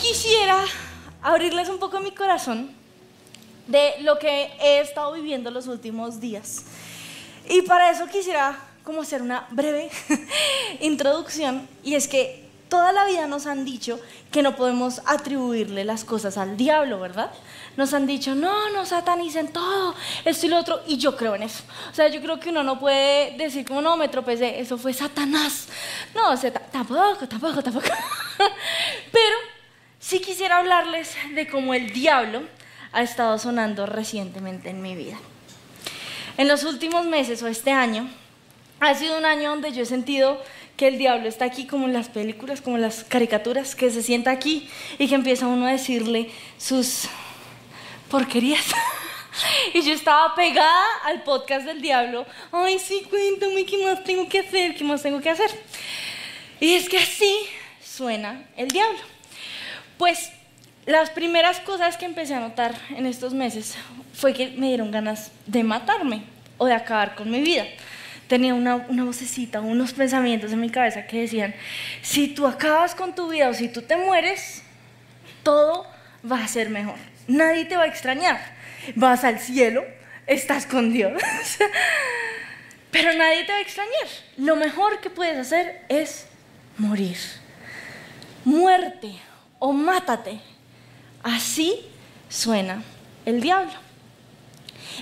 Quisiera abrirles un poco mi corazón de lo que he estado viviendo los últimos días. Y para eso quisiera como hacer una breve introducción y es que toda la vida nos han dicho que no podemos atribuirle las cosas al diablo, ¿verdad? Nos han dicho, no, no satanicen todo, esto y lo otro, y yo creo en eso. O sea, yo creo que uno no puede decir como, no, me tropecé, eso fue Satanás. No, tampoco, tampoco, tampoco. Pero sí quisiera hablarles de cómo el diablo ha estado sonando recientemente en mi vida. En los últimos meses o este año, ha sido un año donde yo he sentido que el diablo está aquí como en las películas, como en las caricaturas, que se sienta aquí y que empieza uno a decirle sus porquerías. y yo estaba pegada al podcast del diablo. Ay, sí, cuéntame qué más tengo que hacer, qué más tengo que hacer. Y es que así suena el diablo. Pues las primeras cosas que empecé a notar en estos meses fue que me dieron ganas de matarme o de acabar con mi vida. Tenía una, vocecita, unos pensamientos en mi cabeza que decían, si tú acabas con tu vida o si tú te mueres, todo va a ser mejor. Nadie te va a extrañar. Vas al cielo, estás con Dios, pero nadie te va a extrañar. Lo mejor que puedes hacer es morir. Muerte o mátate Así suena el diablo.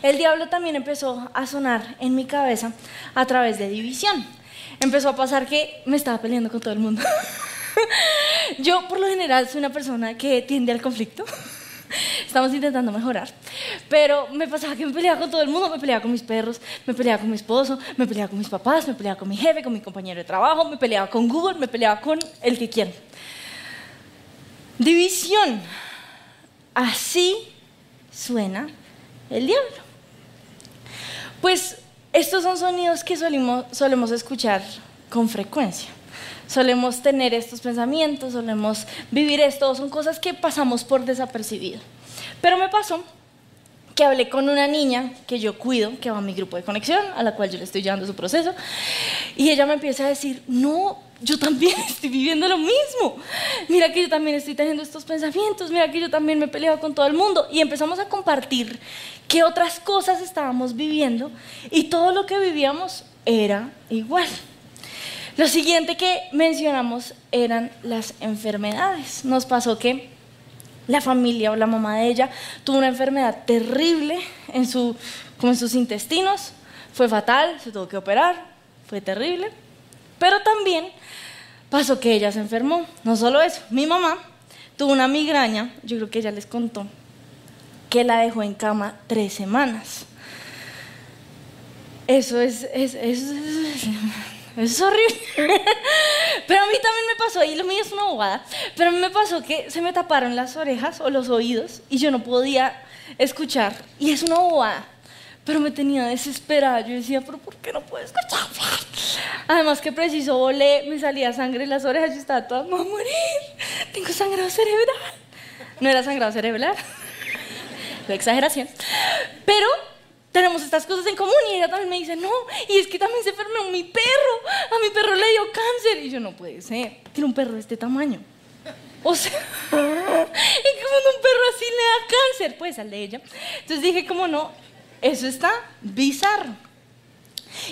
El diablo también empezó a sonar en mi cabeza a través de división. Empezó a pasar que me estaba peleando con todo el mundo. Yo por lo general soy una persona que tiende al conflicto. Estamos intentando mejorar. Pero me pasaba que me peleaba con todo el mundo, me peleaba con mis perros, me peleaba con mi esposo, me peleaba con mis papás, me peleaba con mi jefe, con mi compañero de trabajo, me peleaba con Google, me peleaba con el que quiera. División Así suena el diablo. Pues estos son sonidos que solemos, escuchar con frecuencia. Solemos tener estos pensamientos, solemos vivir esto, son cosas que pasamos por desapercibido. Pero me pasó que hablé con una niña que yo cuido, que va a mi grupo de conexión, a la cual yo le estoy llevando su proceso, y ella me empieza a decir, no, yo también estoy viviendo lo mismo. Mira que yo también estoy teniendo estos pensamientos, mira que yo también me he peleado con todo el mundo. Y empezamos a compartir qué otras cosas estábamos viviendo y todo lo que vivíamos era igual. Lo siguiente que mencionamos eran las enfermedades. Nos pasó que la familia o la mamá de ella tuvo una enfermedad terrible en, su, como en sus intestinos, fue fatal, se tuvo que operar, fue terrible. Pero también pasó que ella se enfermó. No solo eso, mi mamá tuvo una migraña, yo creo que ella les contó, que la dejó en cama tres semanas. Eso es, es, es, es horrible. Pero a mí también me pasó, y lo mío es una bobada, pero a mí me pasó que se me taparon las orejas o los oídos y yo no podía escuchar. Y es una bobada pero me tenía desesperada. Yo decía, pero ¿por qué no puedo escuchar? Además que preciso volé, me salía sangre en las orejas, yo estaba toda, me voy a morir, tengo sangrado cerebral. No era sangrado cerebral, fue exageración. Pero tenemos estas cosas en común y ella también me dice, no, y es que también se enfermó mi perro, a mi perro le dio cáncer. Y yo, no puede ser, tiene un perro de este tamaño. O sea, ¿y cómo un perro así le da cáncer? Pues al de ella. Entonces dije, ¿cómo no? Eso está bizarro.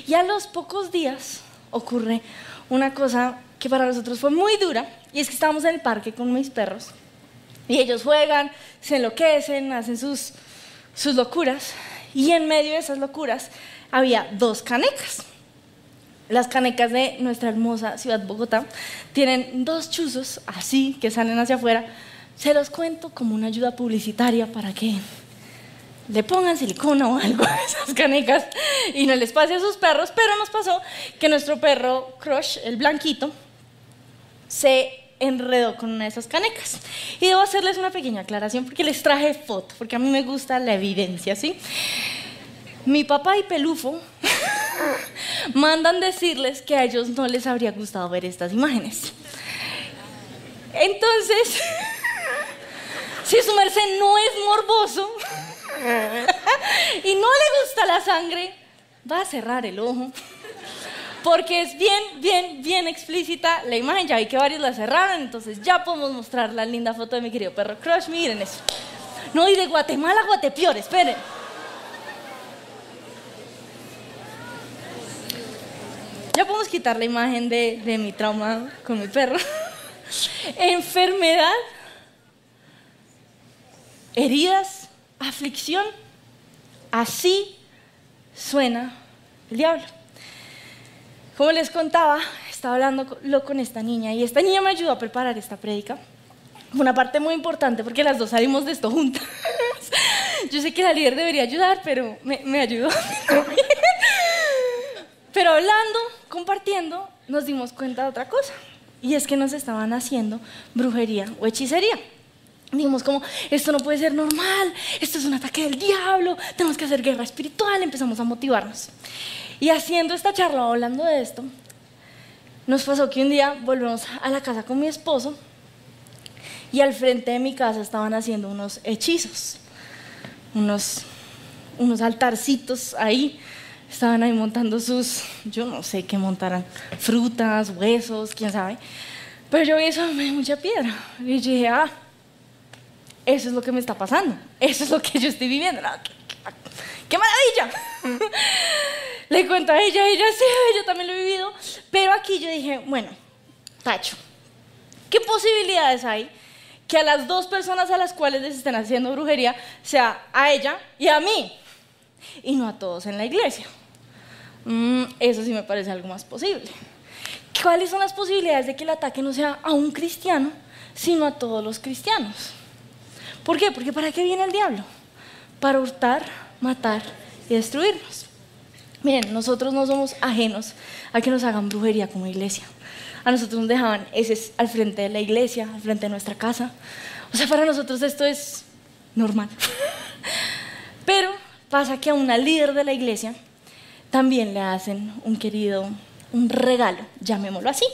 Y a los pocos días ocurre una cosa que para nosotros fue muy dura, y es que estábamos en el parque con mis perros, y ellos juegan, se enloquecen, hacen sus, sus locuras, y en medio de esas locuras había dos canecas. Las canecas de nuestra hermosa ciudad Bogotá tienen dos chuzos así que salen hacia afuera. Se los cuento como una ayuda publicitaria para que le pongan silicona o algo a esas canecas y no les pase a sus perros, pero nos pasó que nuestro perro Crush, el blanquito, se enredó con una de esas canecas. Y debo hacerles una pequeña aclaración porque les traje foto, porque a mí me gusta la evidencia, ¿sí? Mi papá y Pelufo mandan decirles que a ellos no les habría gustado ver estas imágenes. Entonces, si su merced no es morboso, y no le gusta la sangre, va a cerrar el ojo, Porque es bien, bien, bien explícita la imagen. Ya vi que varios la cerraron, entonces ya podemos mostrar la linda foto de mi querido perro Crush. Miren eso. No, y de Guatemala a Guatepeor, esperen. Ya podemos quitar la imagen de, de mi trauma con mi perro. Enfermedad, heridas, aflicción. Así suena el diablo. Como les contaba, estaba hablando con esta niña y esta niña me ayudó a preparar esta prédica. Una parte muy importante porque las dos salimos de esto juntas. Yo sé que la líder debería ayudar, pero me, me ayudó. Pero hablando, compartiendo, nos dimos cuenta de otra cosa. Y es que nos estaban haciendo brujería o hechicería. Dijimos como, esto no puede ser normal, esto es un ataque del diablo, tenemos que hacer guerra espiritual, empezamos a motivarnos. Y haciendo esta charla, hablando de esto, nos pasó que un día volvemos a la casa con mi esposo y al frente de mi casa estaban haciendo unos hechizos, unos, unos altarcitos ahí estaban ahí montando sus, yo no sé qué montaran, frutas, huesos, quién sabe. Pero yo vi eso, me dio mucha piedra. Y dije, ah, eso es lo que me está pasando, eso es lo que yo estoy viviendo. ¡Qué, maravilla! Le cuento a ella, ella sí, yo también lo he vivido. Pero aquí yo dije, bueno, tacho, ¿qué posibilidades hay que a las dos personas a las cuales les estén haciendo brujería sea a ella y a mí? Y no a todos en la iglesia. Mm, eso sí me parece algo más posible. ¿Cuáles son las posibilidades de que el ataque no sea a un cristiano, sino a todos los cristianos? ¿Por qué? Porque ¿para qué viene el diablo? Para hurtar, matar y destruirnos. Miren, nosotros no somos ajenos a que nos hagan brujería como iglesia. A nosotros nos dejaban ese al frente de la iglesia, al frente de nuestra casa. O sea, para nosotros esto es normal. Pero pasa que a una líder de la iglesia también le hacen un querido, un regalo, llamémoslo así.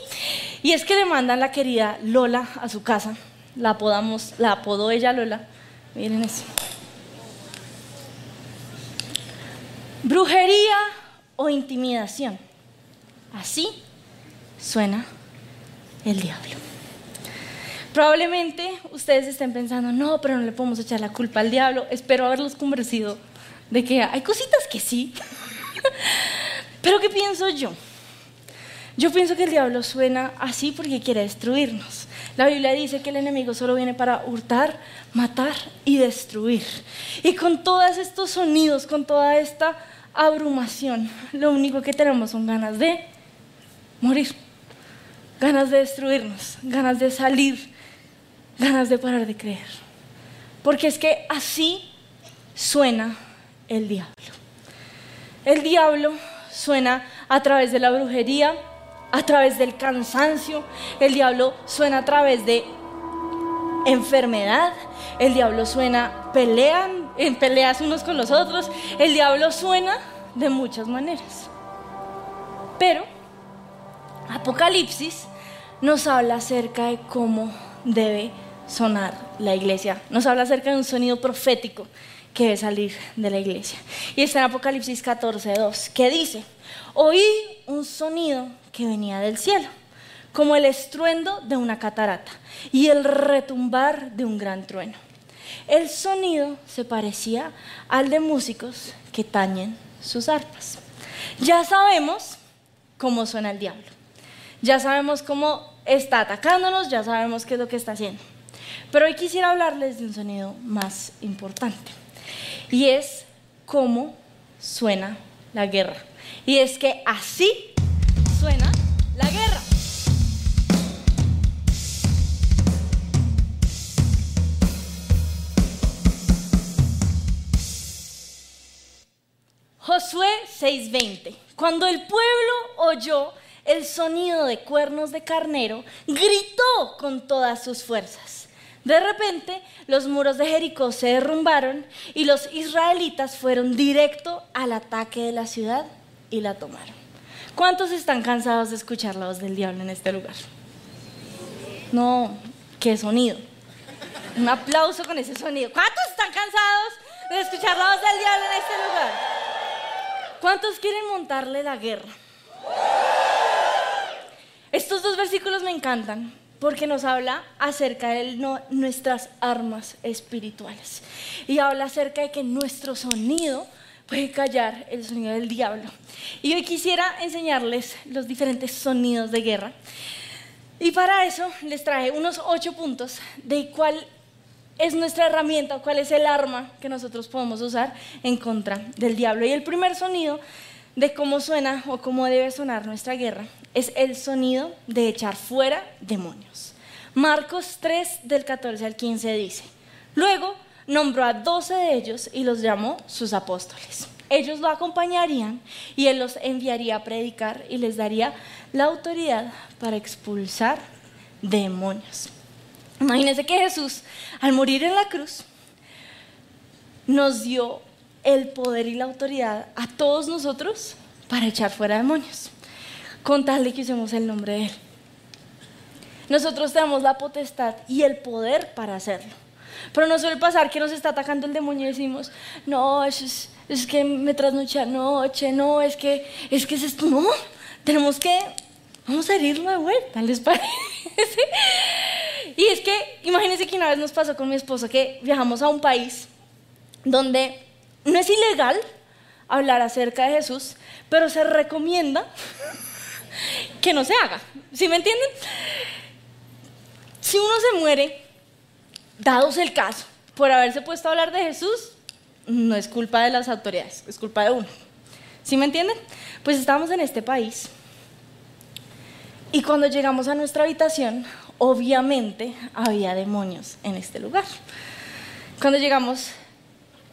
Y es que le mandan la querida Lola a su casa. La apodamos, la apodó ella Lola. Miren eso. Brujería o intimidación. Así suena el diablo. Probablemente ustedes estén pensando, no, pero no le podemos echar la culpa al diablo. Espero haberlos convencido de que hay cositas que sí. Pero ¿qué pienso yo? Yo pienso que el diablo suena así porque quiere destruirnos. La Biblia dice que el enemigo solo viene para hurtar, matar y destruir. Y con todos estos sonidos, con toda esta abrumación, lo único que tenemos son ganas de morir, ganas de destruirnos, ganas de salir, ganas de parar de creer. Porque es que así suena el diablo. El diablo suena a través de la brujería, a través del cansancio, el diablo suena a través de enfermedad, el diablo suena pelean, en peleas unos con los otros, el diablo suena de muchas maneras. Pero Apocalipsis nos habla acerca de cómo debe sonar la iglesia, nos habla acerca de un sonido profético que debe salir de la iglesia. Y está en Apocalipsis 14, 2, que dice, oí un sonido que venía del cielo, como el estruendo de una catarata y el retumbar de un gran trueno. El sonido se parecía al de músicos que tañen sus arpas. Ya sabemos cómo suena el diablo. Ya sabemos cómo está atacándonos, ya sabemos qué es lo que está haciendo. Pero hoy quisiera hablarles de un sonido más importante y es cómo suena la guerra. Y es que así suena 6:20. Cuando el pueblo oyó el sonido de cuernos de carnero, gritó con todas sus fuerzas. De repente, los muros de Jericó se derrumbaron y los israelitas fueron directo al ataque de la ciudad y la tomaron. ¿Cuántos están cansados de escuchar la voz del diablo en este lugar? No, qué sonido. Un aplauso con ese sonido. ¿Cuántos están cansados de escuchar la voz del diablo en este lugar? ¿Cuántos quieren montarle la guerra? estos dos versículos me encantan porque nos habla acerca de nuestras armas espirituales y habla acerca de que nuestro sonido puede callar el sonido del diablo. Y hoy quisiera enseñarles los diferentes sonidos de guerra. Y para eso les traje unos ocho puntos de cuál es nuestra herramienta, cuál es el arma que nosotros podemos usar en contra del diablo. Y el primer sonido de cómo suena o cómo debe sonar nuestra guerra es el sonido de echar fuera demonios. Marcos 3 del 14 al 15 dice, luego nombró a doce de ellos y los llamó sus apóstoles. Ellos lo acompañarían y él los enviaría a predicar y les daría la autoridad para expulsar demonios. Imagínense que Jesús, al morir en la cruz, nos dio el poder y la autoridad a todos nosotros para echar fuera demonios, con tal de que usemos el nombre de Él. Nosotros tenemos la potestad y el poder para hacerlo. Pero no suele pasar que nos está atacando el demonio y decimos, no, es, es que me trasnoché anoche, no, es que, es que es esto, no, tenemos que, vamos a herirlo de vuelta, ¿les parece? Y es que, imagínense que una vez nos pasó con mi esposo que viajamos a un país donde no es ilegal hablar acerca de Jesús, pero se recomienda que no se haga. ¿Sí me entienden? Si uno se muere, dados el caso, por haberse puesto a hablar de Jesús, no es culpa de las autoridades, es culpa de uno. ¿Sí me entienden? Pues estábamos en este país y cuando llegamos a nuestra habitación, obviamente había demonios en este lugar. Cuando llegamos,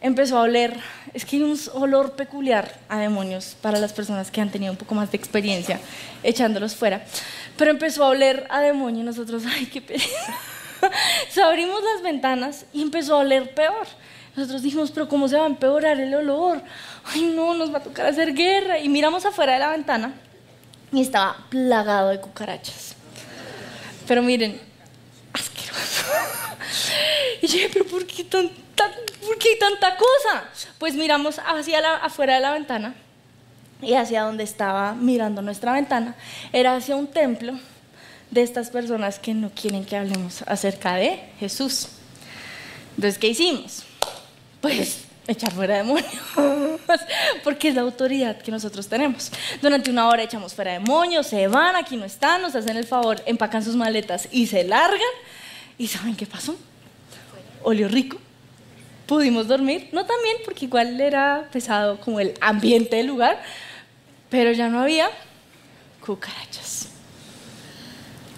empezó a oler, es que hay un olor peculiar a demonios para las personas que han tenido un poco más de experiencia echándolos fuera, pero empezó a oler a demonio y nosotros, ay, qué pereza. so, abrimos las ventanas y empezó a oler peor. Nosotros dijimos, pero ¿cómo se va a empeorar el olor? Ay, no, nos va a tocar hacer guerra. Y miramos afuera de la ventana y estaba plagado de cucarachas. Pero miren, asqueroso. Y yo dije, pero ¿por qué, tanta, ¿por qué tanta cosa? Pues miramos hacia la, afuera de la ventana y hacia donde estaba mirando nuestra ventana. Era hacia un templo de estas personas que no quieren que hablemos acerca de Jesús. Entonces, ¿qué hicimos? Pues echar fuera demonios, porque es la autoridad que nosotros tenemos. Durante una hora echamos fuera demonios, se van, aquí no están, nos hacen el favor, empacan sus maletas y se largan. ¿Y saben qué pasó? Olió rico. Pudimos dormir, no tan bien, porque igual era pesado como el ambiente del lugar, pero ya no había cucarachas.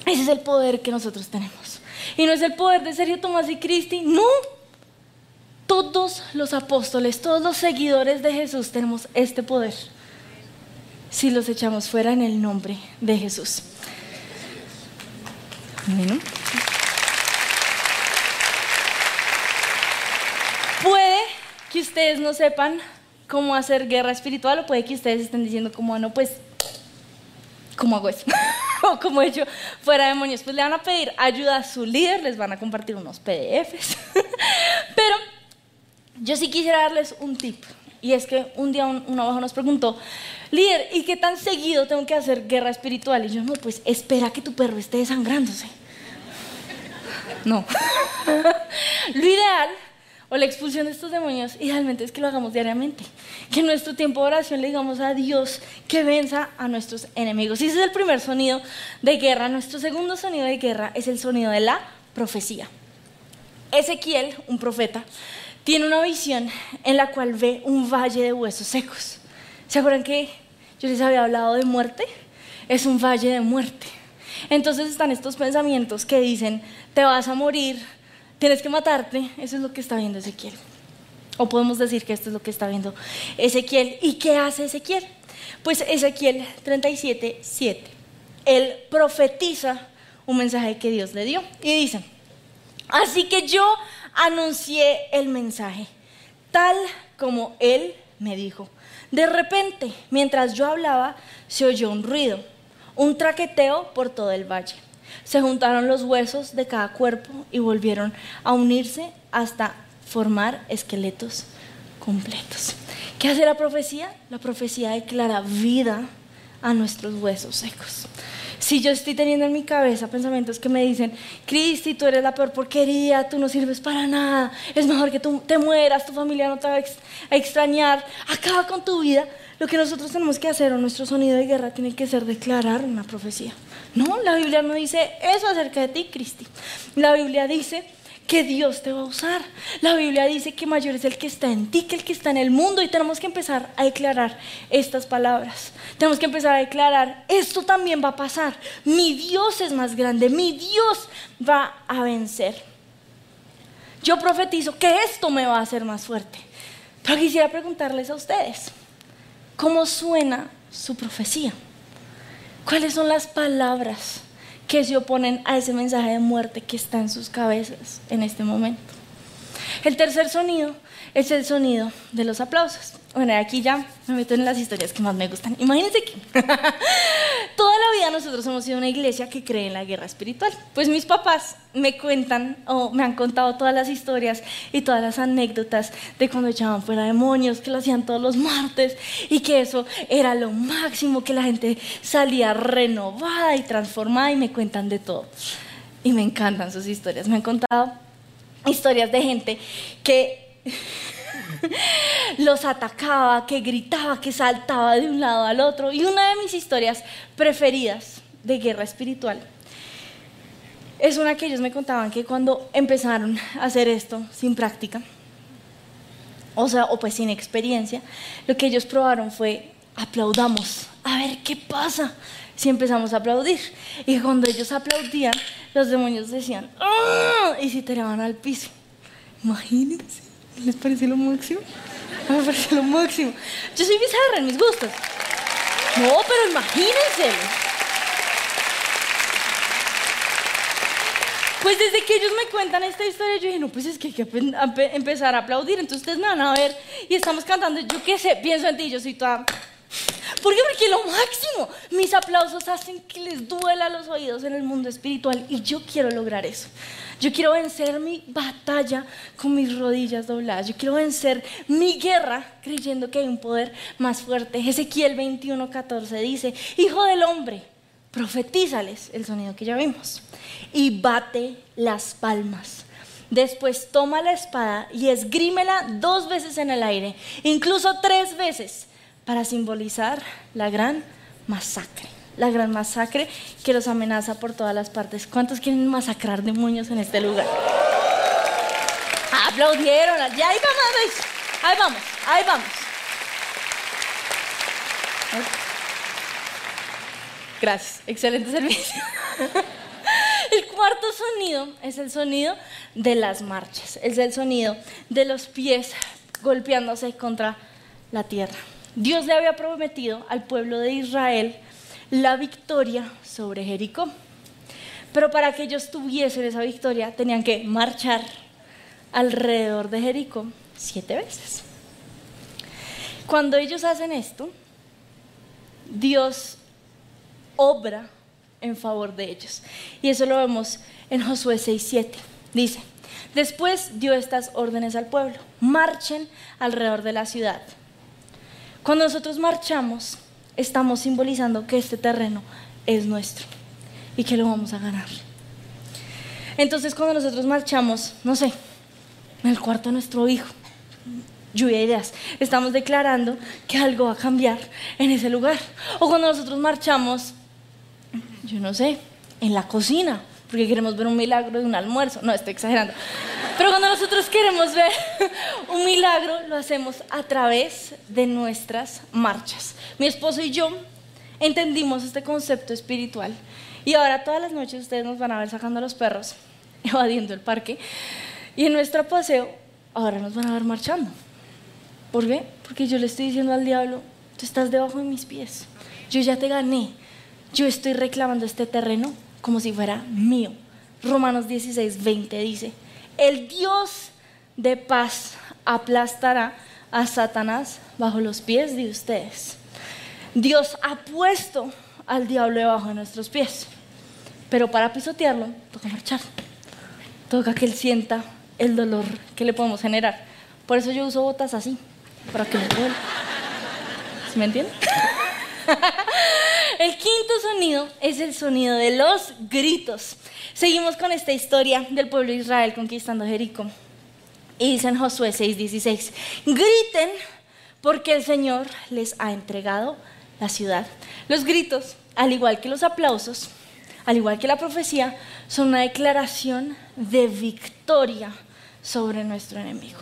Ese es el poder que nosotros tenemos. Y no es el poder de Sergio Tomás y Cristi, no, todos los apóstoles, todos los seguidores de Jesús tenemos este poder si los echamos fuera en el nombre de Jesús. Puede que ustedes no sepan cómo hacer guerra espiritual o puede que ustedes estén diciendo como, ah, no, pues, ¿cómo hago eso? o como he hecho fuera demonios. Pues le van a pedir ayuda a su líder, les van a compartir unos PDFs. Yo sí quisiera darles un tip. Y es que un día un, abajo nos preguntó, líder, ¿y qué tan seguido tengo que hacer guerra espiritual? Y yo, no, pues espera que tu perro esté desangrándose. No. Lo ideal, o la expulsión de estos demonios, idealmente es que lo hagamos diariamente. Que en nuestro tiempo de oración le digamos a Dios que venza a nuestros enemigos. Y ese es el primer sonido de guerra. Nuestro segundo sonido de guerra es el sonido de la profecía. Ezequiel, un profeta, tiene una visión en la cual ve un valle de huesos secos. ¿Se acuerdan que yo les había hablado de muerte? Es un valle de muerte. Entonces están estos pensamientos que dicen, te vas a morir, tienes que matarte. Eso es lo que está viendo Ezequiel. O podemos decir que esto es lo que está viendo Ezequiel. ¿Y qué hace Ezequiel? Pues Ezequiel 37, 7. Él profetiza un mensaje que Dios le dio. Y dice, así que yo anuncié el mensaje, tal como él me dijo. De repente, mientras yo hablaba, se oyó un ruido, un traqueteo por todo el valle. Se juntaron los huesos de cada cuerpo y volvieron a unirse hasta formar esqueletos completos. ¿Qué hace la profecía? La profecía declara vida a nuestros huesos secos. Si yo estoy teniendo en mi cabeza pensamientos que me dicen, Cristi, tú eres la peor porquería, tú no sirves para nada, es mejor que tú te mueras, tu familia no te va a extrañar, acaba con tu vida, lo que nosotros tenemos que hacer o nuestro sonido de guerra tiene que ser declarar una profecía. No, la Biblia no dice eso acerca de ti, Cristi. La Biblia dice que Dios te va a usar. La Biblia dice que mayor es el que está en ti que el que está en el mundo y tenemos que empezar a declarar estas palabras. Tenemos que empezar a declarar, esto también va a pasar. Mi Dios es más grande, mi Dios va a vencer. Yo profetizo que esto me va a hacer más fuerte. Pero quisiera preguntarles a ustedes, ¿cómo suena su profecía? ¿Cuáles son las palabras que se oponen a ese mensaje de muerte que está en sus cabezas en este momento. El tercer sonido es el sonido de los aplausos. Bueno, aquí ya me meto en las historias que más me gustan. Imagínense que toda la vida nosotros hemos sido una iglesia que cree en la guerra espiritual. Pues mis papás me cuentan o me han contado todas las historias y todas las anécdotas de cuando echaban fuera demonios, que lo hacían todos los martes y que eso era lo máximo, que la gente salía renovada y transformada y me cuentan de todo. Y me encantan sus historias. Me han contado historias de gente que los atacaba, que gritaba, que saltaba de un lado al otro. Y una de mis historias preferidas de guerra espiritual es una que ellos me contaban que cuando empezaron a hacer esto sin práctica, o sea, o pues sin experiencia, lo que ellos probaron fue aplaudamos, a ver qué pasa si empezamos a aplaudir. Y cuando ellos aplaudían, los demonios decían, ¡Ah! y se tiraban al piso. Imagínense. ¿Les parece lo máximo? Me parece lo máximo. Yo soy bizarra en mis gustos. No, pero imagínense. Pues desde que ellos me cuentan esta historia, yo dije, no, pues es que hay que empezar a aplaudir. Entonces ustedes me van a ver y estamos cantando. Yo qué sé, pienso en ti, yo soy toda... ¿Por qué? Porque lo máximo. Mis aplausos hacen que les duela los oídos en el mundo espiritual y yo quiero lograr eso. Yo quiero vencer mi batalla con mis rodillas dobladas. Yo quiero vencer mi guerra creyendo que hay un poder más fuerte. Ezequiel 21:14 dice, Hijo del hombre, profetízales el sonido que ya vimos y bate las palmas. Después toma la espada y esgrímela dos veces en el aire, incluso tres veces, para simbolizar la gran masacre la gran masacre que los amenaza por todas las partes. ¿Cuántos quieren masacrar demonios en este lugar? Aplaudieron, ya ahí vamos, ahí vamos, ahí vamos. Gracias, excelente servicio. El cuarto sonido es el sonido de las marchas, es el sonido de los pies golpeándose contra la tierra. Dios le había prometido al pueblo de Israel la victoria sobre Jericó. Pero para que ellos tuviesen esa victoria tenían que marchar alrededor de Jericó siete veces. Cuando ellos hacen esto, Dios obra en favor de ellos. Y eso lo vemos en Josué 6:7. Dice, después dio estas órdenes al pueblo, marchen alrededor de la ciudad. Cuando nosotros marchamos, estamos simbolizando que este terreno es nuestro y que lo vamos a ganar. Entonces cuando nosotros marchamos, no sé, en el cuarto de nuestro hijo, lluvia de ideas, estamos declarando que algo va a cambiar en ese lugar. O cuando nosotros marchamos, yo no sé, en la cocina, porque queremos ver un milagro de un almuerzo. No, estoy exagerando. Pero cuando nosotros queremos ver un milagro, lo hacemos a través de nuestras marchas. Mi esposo y yo entendimos este concepto espiritual. Y ahora todas las noches ustedes nos van a ver sacando a los perros, evadiendo el parque. Y en nuestro paseo, ahora nos van a ver marchando. ¿Por qué? Porque yo le estoy diciendo al diablo, tú estás debajo de mis pies. Yo ya te gané. Yo estoy reclamando este terreno como si fuera mío. Romanos 16, 20 dice, el Dios de paz aplastará a Satanás bajo los pies de ustedes. Dios ha puesto al diablo debajo de nuestros pies, pero para pisotearlo toca marchar. Toca que él sienta el dolor que le podemos generar. Por eso yo uso botas así, para que me duele. ¿Se me entiende? El quinto sonido es el sonido de los gritos. Seguimos con esta historia del pueblo de Israel conquistando Jericó. Y dice en Josué 6:16, griten porque el Señor les ha entregado la ciudad. Los gritos, al igual que los aplausos, al igual que la profecía, son una declaración de victoria sobre nuestro enemigo.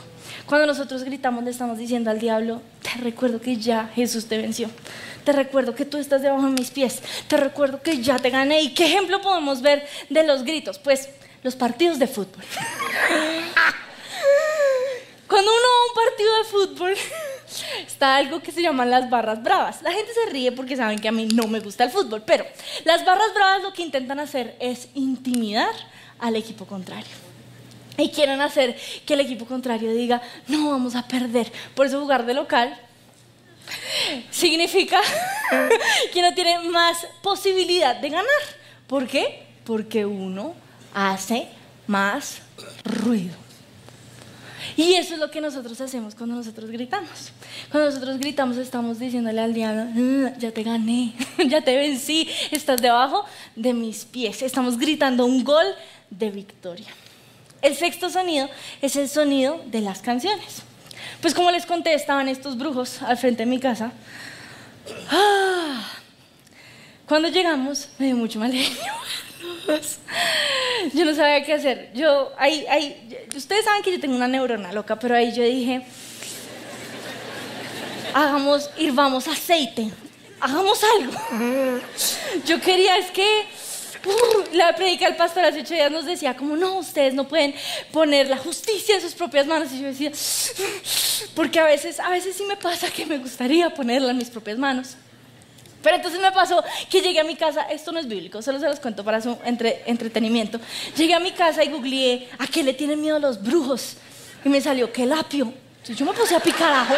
Cuando nosotros gritamos, le estamos diciendo al diablo, te recuerdo que ya Jesús te venció. Te recuerdo que tú estás debajo de mis pies. Te recuerdo que ya te gané. ¿Y qué ejemplo podemos ver de los gritos? Pues los partidos de fútbol. Cuando uno va a un partido de fútbol, está algo que se llaman las barras bravas. La gente se ríe porque saben que a mí no me gusta el fútbol, pero las barras bravas lo que intentan hacer es intimidar al equipo contrario. Y quieren hacer que el equipo contrario diga, no, vamos a perder. Por eso jugar de local significa que no tiene más posibilidad de ganar. ¿Por qué? Porque uno hace más ruido. Y eso es lo que nosotros hacemos cuando nosotros gritamos. Cuando nosotros gritamos estamos diciéndole al diablo, ah, ya te gané, ya te vencí, estás debajo de mis pies. Estamos gritando un gol de victoria. El sexto sonido es el sonido de las canciones. Pues como les conté, estaban estos brujos al frente de mi casa. Ah, cuando llegamos, me dio mucho mal. Yo no sabía qué hacer. Yo, ahí, ahí, ustedes saben que yo tengo una neurona loca, pero ahí yo dije, hagamos, vamos aceite, hagamos algo. Yo quería, es que la predica del pastor hace ocho días nos decía como, no, ustedes no pueden poner la justicia en sus propias manos. Y yo decía, porque a veces, a veces sí me pasa que me gustaría ponerla en mis propias manos. Pero entonces me pasó que llegué a mi casa, esto no es bíblico, solo se los cuento para su entretenimiento. Llegué a mi casa y googleé a qué le tienen miedo los brujos. Y me salió que lapio. Entonces yo me puse a picar ajo.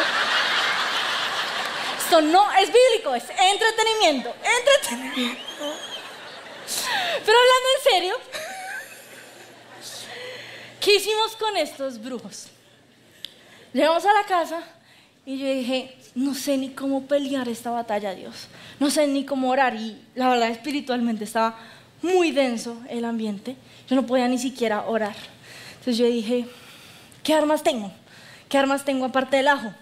Esto no es bíblico, es entretenimiento. Entretenimiento. Pero hablando en serio, ¿qué hicimos con estos brujos? Llegamos a la casa y yo dije, no sé ni cómo pelear esta batalla, Dios. No sé ni cómo orar. Y la verdad, espiritualmente estaba muy denso el ambiente. Yo no podía ni siquiera orar. Entonces yo dije, ¿qué armas tengo? ¿Qué armas tengo aparte del ajo?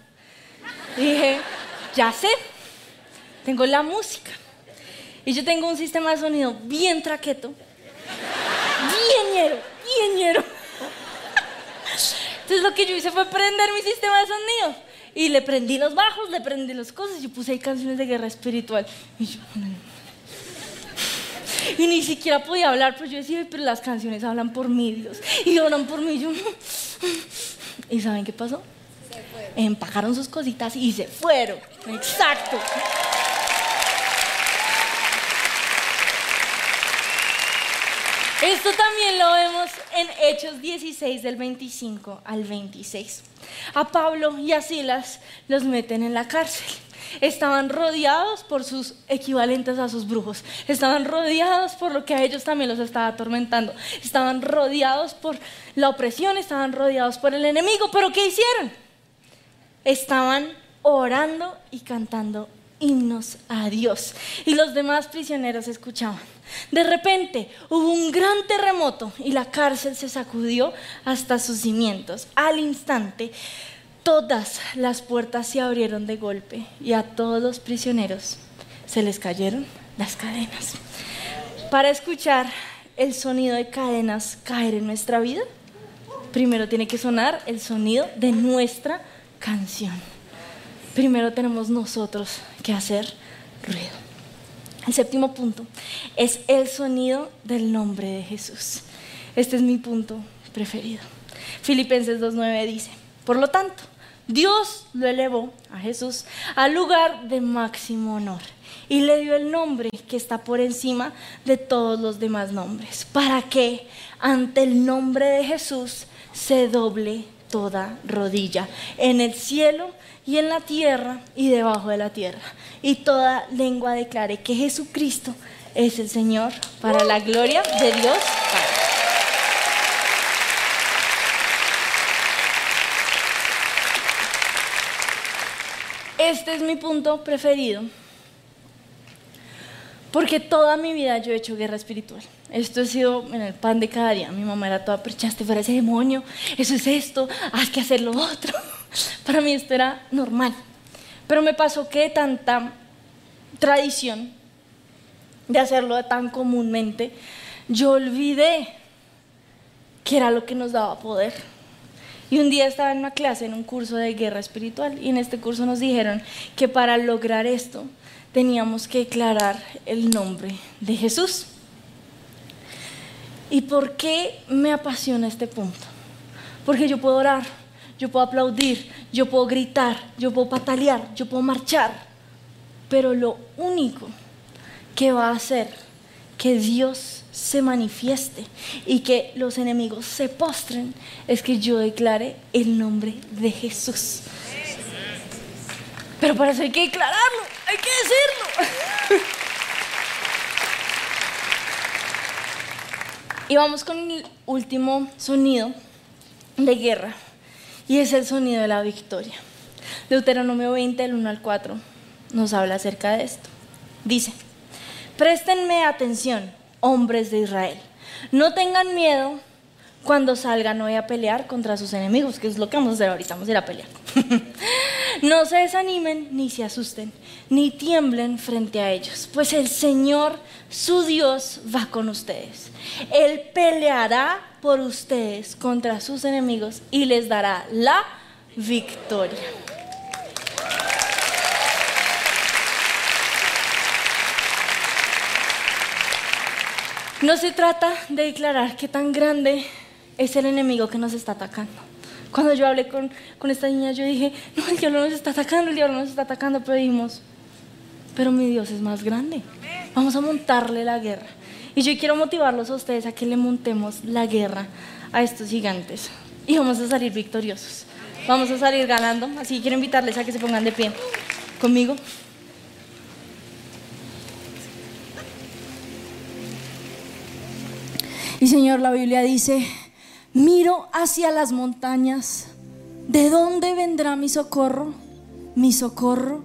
Dije, ya sé, tengo la música. Y yo tengo un sistema de sonido bien traqueto, bien ñero, bien ñero. Entonces lo que yo hice fue prender mi sistema de sonido y le prendí los bajos, le prendí las cosas. Yo puse ahí canciones de guerra espiritual. Y yo. Y ni siquiera podía hablar, pero yo decía, pero las canciones hablan por mí, Dios. Y oran por mí. Yo. ¿Y saben qué pasó? Se Empacaron sus cositas y se fueron. Exacto. Esto también lo vemos en Hechos 16 del 25 al 26. A Pablo y a Silas los meten en la cárcel. Estaban rodeados por sus equivalentes a sus brujos. Estaban rodeados por lo que a ellos también los estaba atormentando. Estaban rodeados por la opresión, estaban rodeados por el enemigo. Pero ¿qué hicieron? Estaban orando y cantando himnos a Dios. Y los demás prisioneros escuchaban. De repente hubo un gran terremoto y la cárcel se sacudió hasta sus cimientos. Al instante, todas las puertas se abrieron de golpe y a todos los prisioneros se les cayeron las cadenas. Para escuchar el sonido de cadenas caer en nuestra vida, primero tiene que sonar el sonido de nuestra canción. Primero tenemos nosotros que hacer ruido. El séptimo punto es el sonido del nombre de Jesús. Este es mi punto preferido. Filipenses 2.9 dice, por lo tanto, Dios lo elevó a Jesús al lugar de máximo honor y le dio el nombre que está por encima de todos los demás nombres, para que ante el nombre de Jesús se doble toda rodilla, en el cielo y en la tierra y debajo de la tierra. Y toda lengua declare que Jesucristo es el Señor para la gloria de Dios Este es mi punto preferido. Porque toda mi vida yo he hecho guerra espiritual. Esto ha sido en el pan de cada día. Mi mamá era toda, perchaste fuera ese demonio, eso es esto, hay que hacer lo otro. Para mí esto era normal. Pero me pasó que tanta tradición de hacerlo tan comúnmente, yo olvidé que era lo que nos daba poder. Y un día estaba en una clase, en un curso de guerra espiritual, y en este curso nos dijeron que para lograr esto teníamos que declarar el nombre de Jesús. ¿Y por qué me apasiona este punto? Porque yo puedo orar, yo puedo aplaudir, yo puedo gritar, yo puedo patalear, yo puedo marchar, pero lo único que va a hacer que Dios se manifieste y que los enemigos se postren es que yo declare el nombre de Jesús. Pero para eso hay que declararlo, hay que decirlo. y vamos con el último sonido de guerra y es el sonido de la victoria. Deuteronomio 20, el 1 al 4, nos habla acerca de esto. Dice, Préstenme atención, hombres de Israel. No tengan miedo cuando salgan hoy a pelear contra sus enemigos, que es lo que vamos a hacer ahorita, vamos a ir a pelear. no se desanimen ni se asusten, ni tiemblen frente a ellos, pues el Señor, su Dios, va con ustedes. Él peleará por ustedes contra sus enemigos y les dará la victoria. No se trata de declarar qué tan grande es el enemigo que nos está atacando. Cuando yo hablé con, esta niña, yo dije, no, el diablo nos está atacando, el diablo nos está atacando, pero dijimos, pero mi Dios es más grande. Vamos a montarle la guerra. Y yo quiero motivarlos a ustedes a que le montemos la guerra a estos gigantes. Y vamos a salir victoriosos. Vamos a salir ganando. Así que quiero invitarles a que se pongan de pie conmigo. Y Señor, la Biblia dice, miro hacia las montañas, ¿de dónde vendrá mi socorro? Mi socorro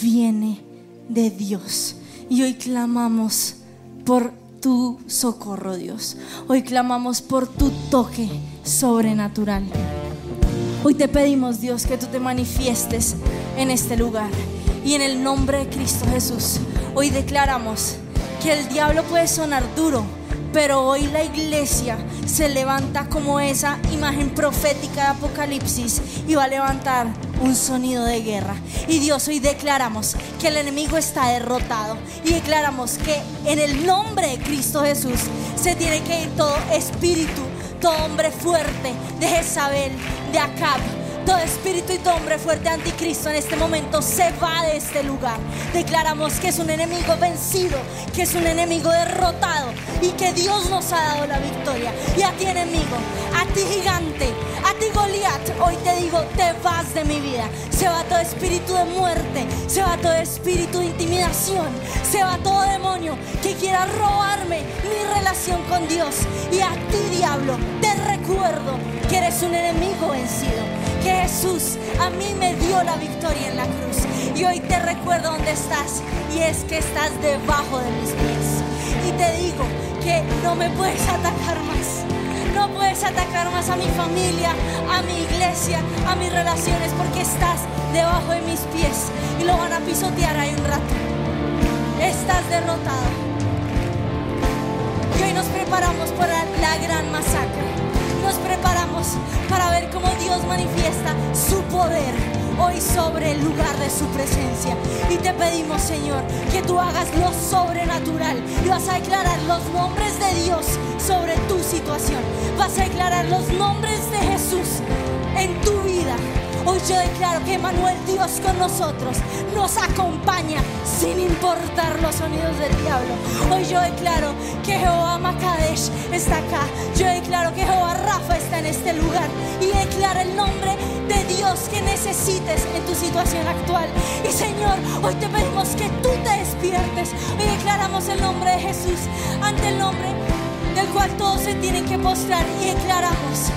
viene de Dios. Y hoy clamamos por tu socorro, Dios. Hoy clamamos por tu toque sobrenatural. Hoy te pedimos, Dios, que tú te manifiestes en este lugar. Y en el nombre de Cristo Jesús, hoy declaramos que el diablo puede sonar duro pero hoy la iglesia se levanta como esa imagen profética de Apocalipsis y va a levantar un sonido de guerra. Y Dios, hoy declaramos que el enemigo está derrotado y declaramos que en el nombre de Cristo Jesús se tiene que ir todo espíritu, todo hombre fuerte de Jezabel, de Acab todo espíritu y todo hombre fuerte anticristo en este momento se va de este lugar. Declaramos que es un enemigo vencido, que es un enemigo derrotado y que Dios nos ha dado la victoria. Y a ti enemigo, a ti gigante, a ti Goliat, hoy te digo, te vas de mi vida. Se va todo espíritu de muerte, se va todo espíritu de intimidación, se va todo demonio que quiera robarme mi relación con Dios. Y a ti diablo, te recuerdo que eres un enemigo vencido que Jesús a mí me dio la victoria en la cruz. Y hoy te recuerdo dónde estás y es que estás debajo de mis pies. Y te digo que no me puedes atacar más. No puedes atacar más a mi familia, a mi iglesia, a mis relaciones, porque estás debajo de mis pies y lo van a pisotear ahí un rato. Estás derrotado. Y hoy nos preparamos para la gran masacre para ver cómo Dios manifiesta su poder hoy sobre el lugar de su presencia. Y te pedimos, Señor, que tú hagas lo sobrenatural y vas a declarar los nombres de Dios sobre tu situación. Vas a declarar los nombres de Jesús en tu vida Hoy yo declaro que Manuel Dios con nosotros nos acompaña sin importar los sonidos del diablo. Hoy yo declaro que Jehová Makadesh está acá. Yo declaro que Jehová Rafa está en este lugar. Y declaro el nombre de Dios que necesites en tu situación actual. Y Señor, hoy te pedimos que tú te despiertes. Hoy declaramos el nombre de Jesús ante el nombre del cual todos se tienen que postrar. Y declaramos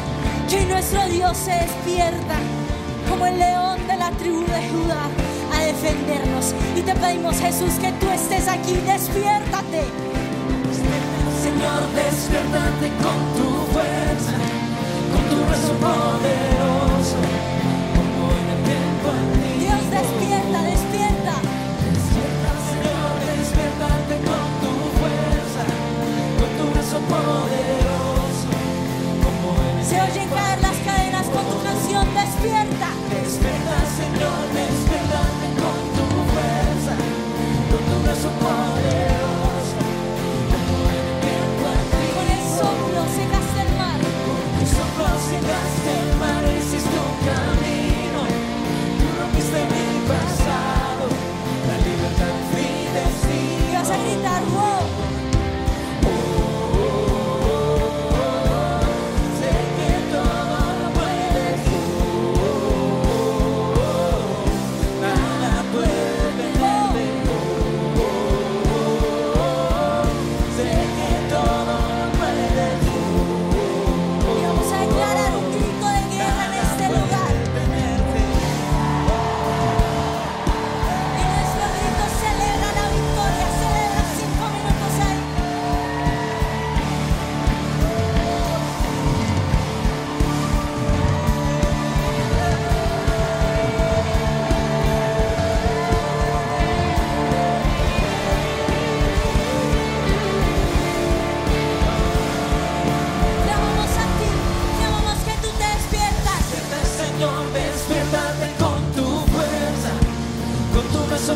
que nuestro Dios se despierta como el león de la tribu de Judá, a defendernos. Y te pedimos, Jesús, que tú estés aquí. Despiértate. Señor, despiértate con tu fuerza, con tu brazo poderoso, como en el tiempo antiguo. Dios, despierta, despierta. Despierta, Señor, despiértate con tu fuerza, con tu brazo poderoso, como en el Se oyen caer las cadenas con tu canción. Despierta. Despierta, con despiértate con tu fuerza, con tu brazo